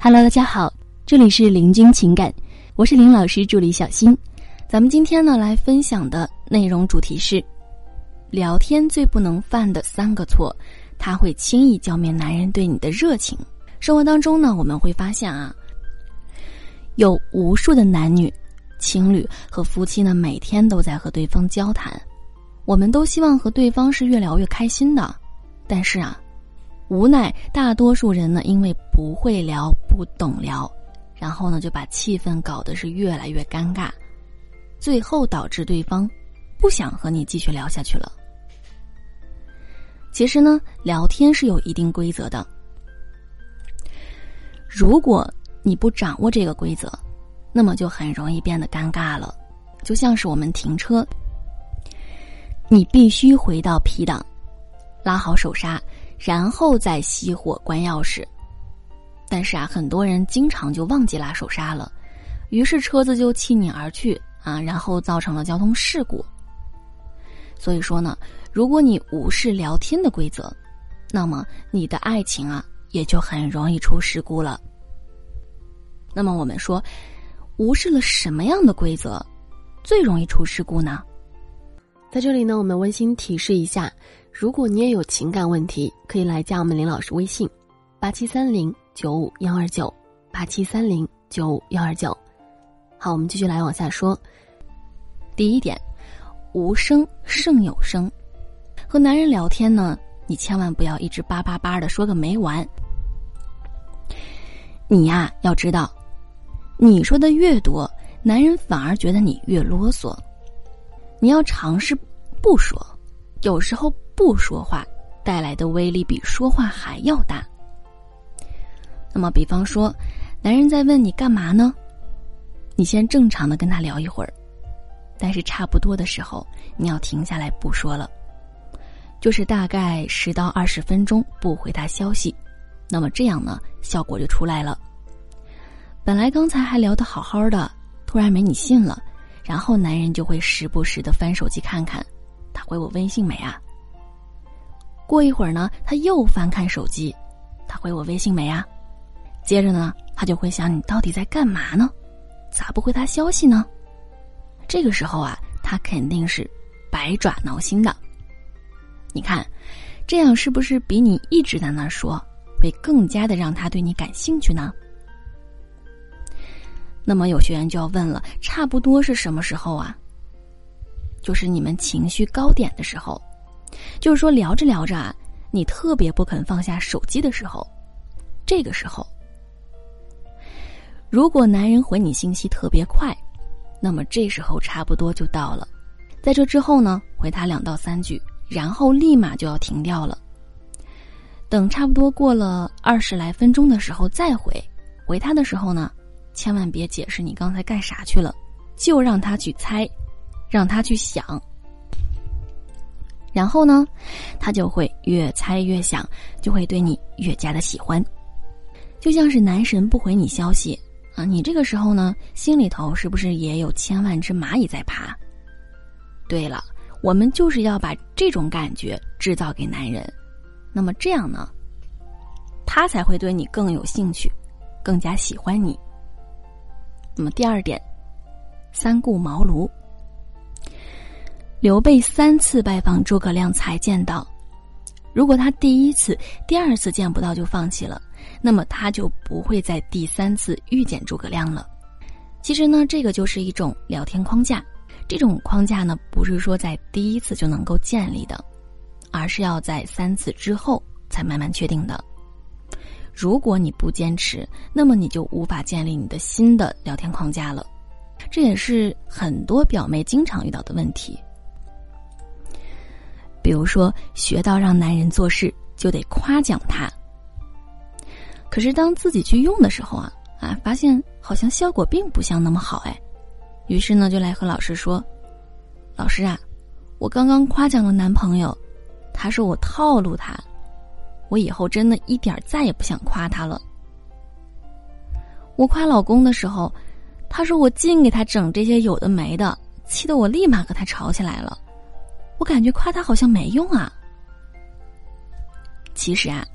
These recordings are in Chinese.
Hello，大家好，这里是林君情感，我是林老师助理小新。咱们今天呢来分享的内容主题是：聊天最不能犯的三个错，他会轻易浇灭男人对你的热情。生活当中呢，我们会发现啊，有无数的男女、情侣和夫妻呢，每天都在和对方交谈，我们都希望和对方是越聊越开心的，但是啊。无奈，大多数人呢，因为不会聊、不懂聊，然后呢，就把气氛搞得是越来越尴尬，最后导致对方不想和你继续聊下去了。其实呢，聊天是有一定规则的，如果你不掌握这个规则，那么就很容易变得尴尬了。就像是我们停车，你必须回到 P 档，拉好手刹。然后再熄火关钥匙，但是啊，很多人经常就忘记拉手刹了，于是车子就弃你而去啊，然后造成了交通事故。所以说呢，如果你无视聊天的规则，那么你的爱情啊也就很容易出事故了。那么我们说，无视了什么样的规则，最容易出事故呢？在这里呢，我们温馨提示一下。如果你也有情感问题，可以来加我们林老师微信：八七三零九五幺二九八七三零九五幺二九。好，我们继续来往下说。第一点，无声胜有声。和男人聊天呢，你千万不要一直叭叭叭的说个没完。你呀，要知道，你说的越多，男人反而觉得你越啰嗦。你要尝试不说，有时候。不说话带来的威力比说话还要大。那么，比方说，男人在问你干嘛呢？你先正常的跟他聊一会儿，但是差不多的时候，你要停下来不说了，就是大概十到二十分钟不回他消息。那么这样呢，效果就出来了。本来刚才还聊得好好的，突然没你信了，然后男人就会时不时的翻手机看看，他回我微信没啊？过一会儿呢，他又翻看手机，他回我微信没啊？接着呢，他就会想你到底在干嘛呢？咋不回他消息呢？这个时候啊，他肯定是百爪挠心的。你看，这样是不是比你一直在那说，会更加的让他对你感兴趣呢？那么有学员就要问了，差不多是什么时候啊？就是你们情绪高点的时候。就是说，聊着聊着啊，你特别不肯放下手机的时候，这个时候，如果男人回你信息特别快，那么这时候差不多就到了。在这之后呢，回他两到三句，然后立马就要停掉了。等差不多过了二十来分钟的时候再回，回他的时候呢，千万别解释你刚才干啥去了，就让他去猜，让他去想。然后呢，他就会越猜越想，就会对你越加的喜欢，就像是男神不回你消息啊，你这个时候呢，心里头是不是也有千万只蚂蚁在爬？对了，我们就是要把这种感觉制造给男人，那么这样呢，他才会对你更有兴趣，更加喜欢你。那么第二点，三顾茅庐。刘备三次拜访诸葛亮才见到，如果他第一次、第二次见不到就放弃了，那么他就不会在第三次遇见诸葛亮了。其实呢，这个就是一种聊天框架，这种框架呢，不是说在第一次就能够建立的，而是要在三次之后才慢慢确定的。如果你不坚持，那么你就无法建立你的新的聊天框架了。这也是很多表妹经常遇到的问题。比如说，学到让男人做事就得夸奖他。可是当自己去用的时候啊啊，发现好像效果并不像那么好哎。于是呢，就来和老师说：“老师啊，我刚刚夸奖了男朋友，他说我套路他，我以后真的一点再也不想夸他了。我夸老公的时候，他说我净给他整这些有的没的，气得我立马和他吵起来了。”我感觉夸他好像没用啊。其实啊，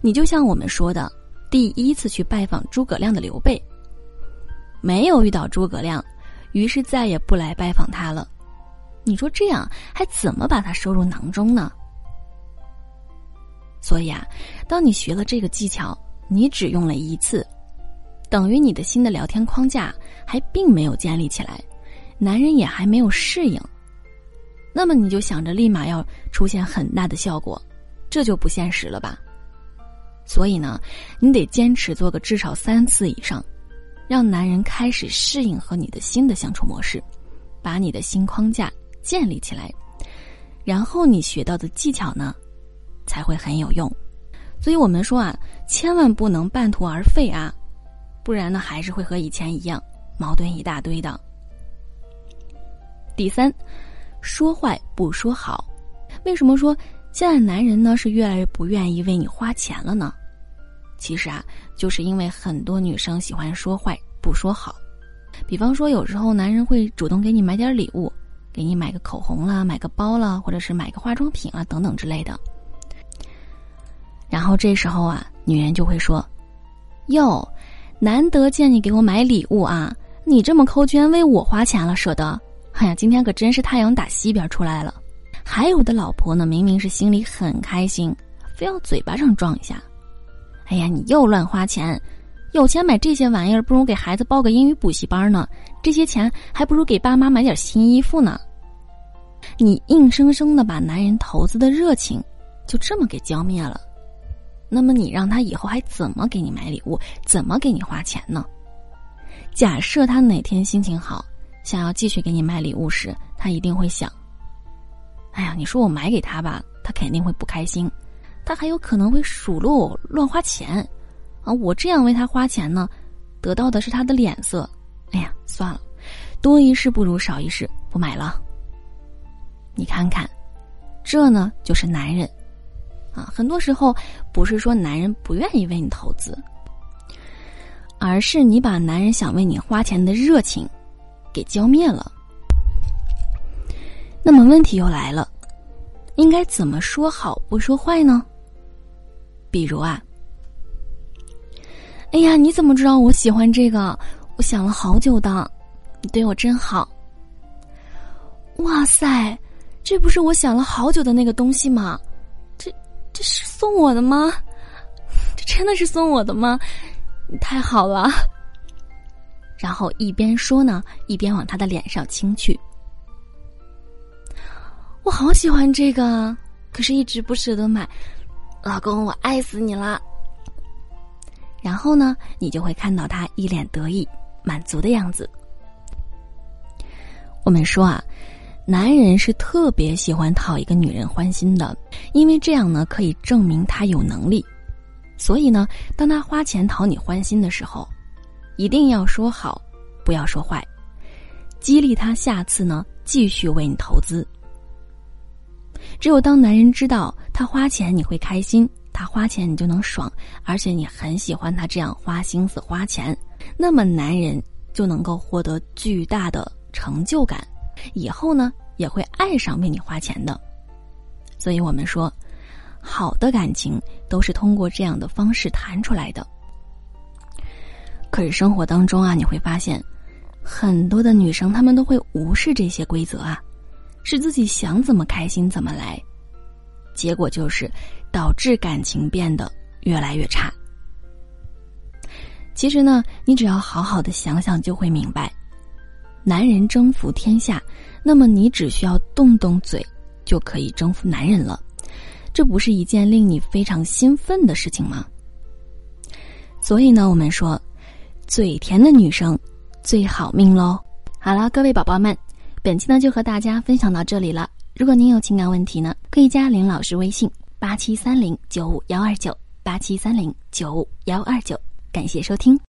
你就像我们说的，第一次去拜访诸葛亮的刘备，没有遇到诸葛亮，于是再也不来拜访他了。你说这样还怎么把他收入囊中呢？所以啊，当你学了这个技巧，你只用了一次，等于你的新的聊天框架还并没有建立起来，男人也还没有适应。那么你就想着立马要出现很大的效果，这就不现实了吧？所以呢，你得坚持做个至少三次以上，让男人开始适应和你的新的相处模式，把你的新框架建立起来，然后你学到的技巧呢，才会很有用。所以我们说啊，千万不能半途而废啊，不然呢，还是会和以前一样矛盾一大堆的。第三。说坏不说好，为什么说现在男人呢是越来越不愿意为你花钱了呢？其实啊，就是因为很多女生喜欢说坏不说好。比方说，有时候男人会主动给你买点礼物，给你买个口红啦，买个包啦，或者是买个化妆品啊等等之类的。然后这时候啊，女人就会说：“哟，难得见你给我买礼物啊，你这么抠居然为我花钱了，舍得。”哎呀，今天可真是太阳打西边出来了。还有的老婆呢，明明是心里很开心，非要嘴巴上撞一下。哎呀，你又乱花钱，有钱买这些玩意儿，不如给孩子报个英语补习班呢。这些钱还不如给爸妈买点新衣服呢。你硬生生的把男人投资的热情就这么给浇灭了，那么你让他以后还怎么给你买礼物，怎么给你花钱呢？假设他哪天心情好。想要继续给你买礼物时，他一定会想：“哎呀，你说我买给他吧，他肯定会不开心，他还有可能会数落我乱花钱，啊，我这样为他花钱呢，得到的是他的脸色。哎呀，算了，多一事不如少一事，不买了。你看看，这呢就是男人，啊，很多时候不是说男人不愿意为你投资，而是你把男人想为你花钱的热情。”给浇灭了。那么问题又来了，应该怎么说好不说坏呢？比如啊，哎呀，你怎么知道我喜欢这个？我想了好久的，你对我真好。哇塞，这不是我想了好久的那个东西吗？这这是送我的吗？这真的是送我的吗？你太好了。然后一边说呢，一边往他的脸上亲去。我好喜欢这个，可是一直不舍得买。老公，我爱死你了。然后呢，你就会看到他一脸得意、满足的样子。我们说啊，男人是特别喜欢讨一个女人欢心的，因为这样呢可以证明他有能力。所以呢，当他花钱讨你欢心的时候。一定要说好，不要说坏，激励他下次呢继续为你投资。只有当男人知道他花钱你会开心，他花钱你就能爽，而且你很喜欢他这样花心思花钱，那么男人就能够获得巨大的成就感，以后呢也会爱上为你花钱的。所以我们说，好的感情都是通过这样的方式谈出来的。可是生活当中啊，你会发现，很多的女生她们都会无视这些规则啊，是自己想怎么开心怎么来，结果就是导致感情变得越来越差。其实呢，你只要好好的想想，就会明白，男人征服天下，那么你只需要动动嘴就可以征服男人了，这不是一件令你非常兴奋的事情吗？所以呢，我们说。嘴甜的女生最好命喽！好了，各位宝宝们，本期呢就和大家分享到这里了。如果您有情感问题呢，可以加林老师微信八七三零九五幺二九八七三零九五幺二九。感谢收听。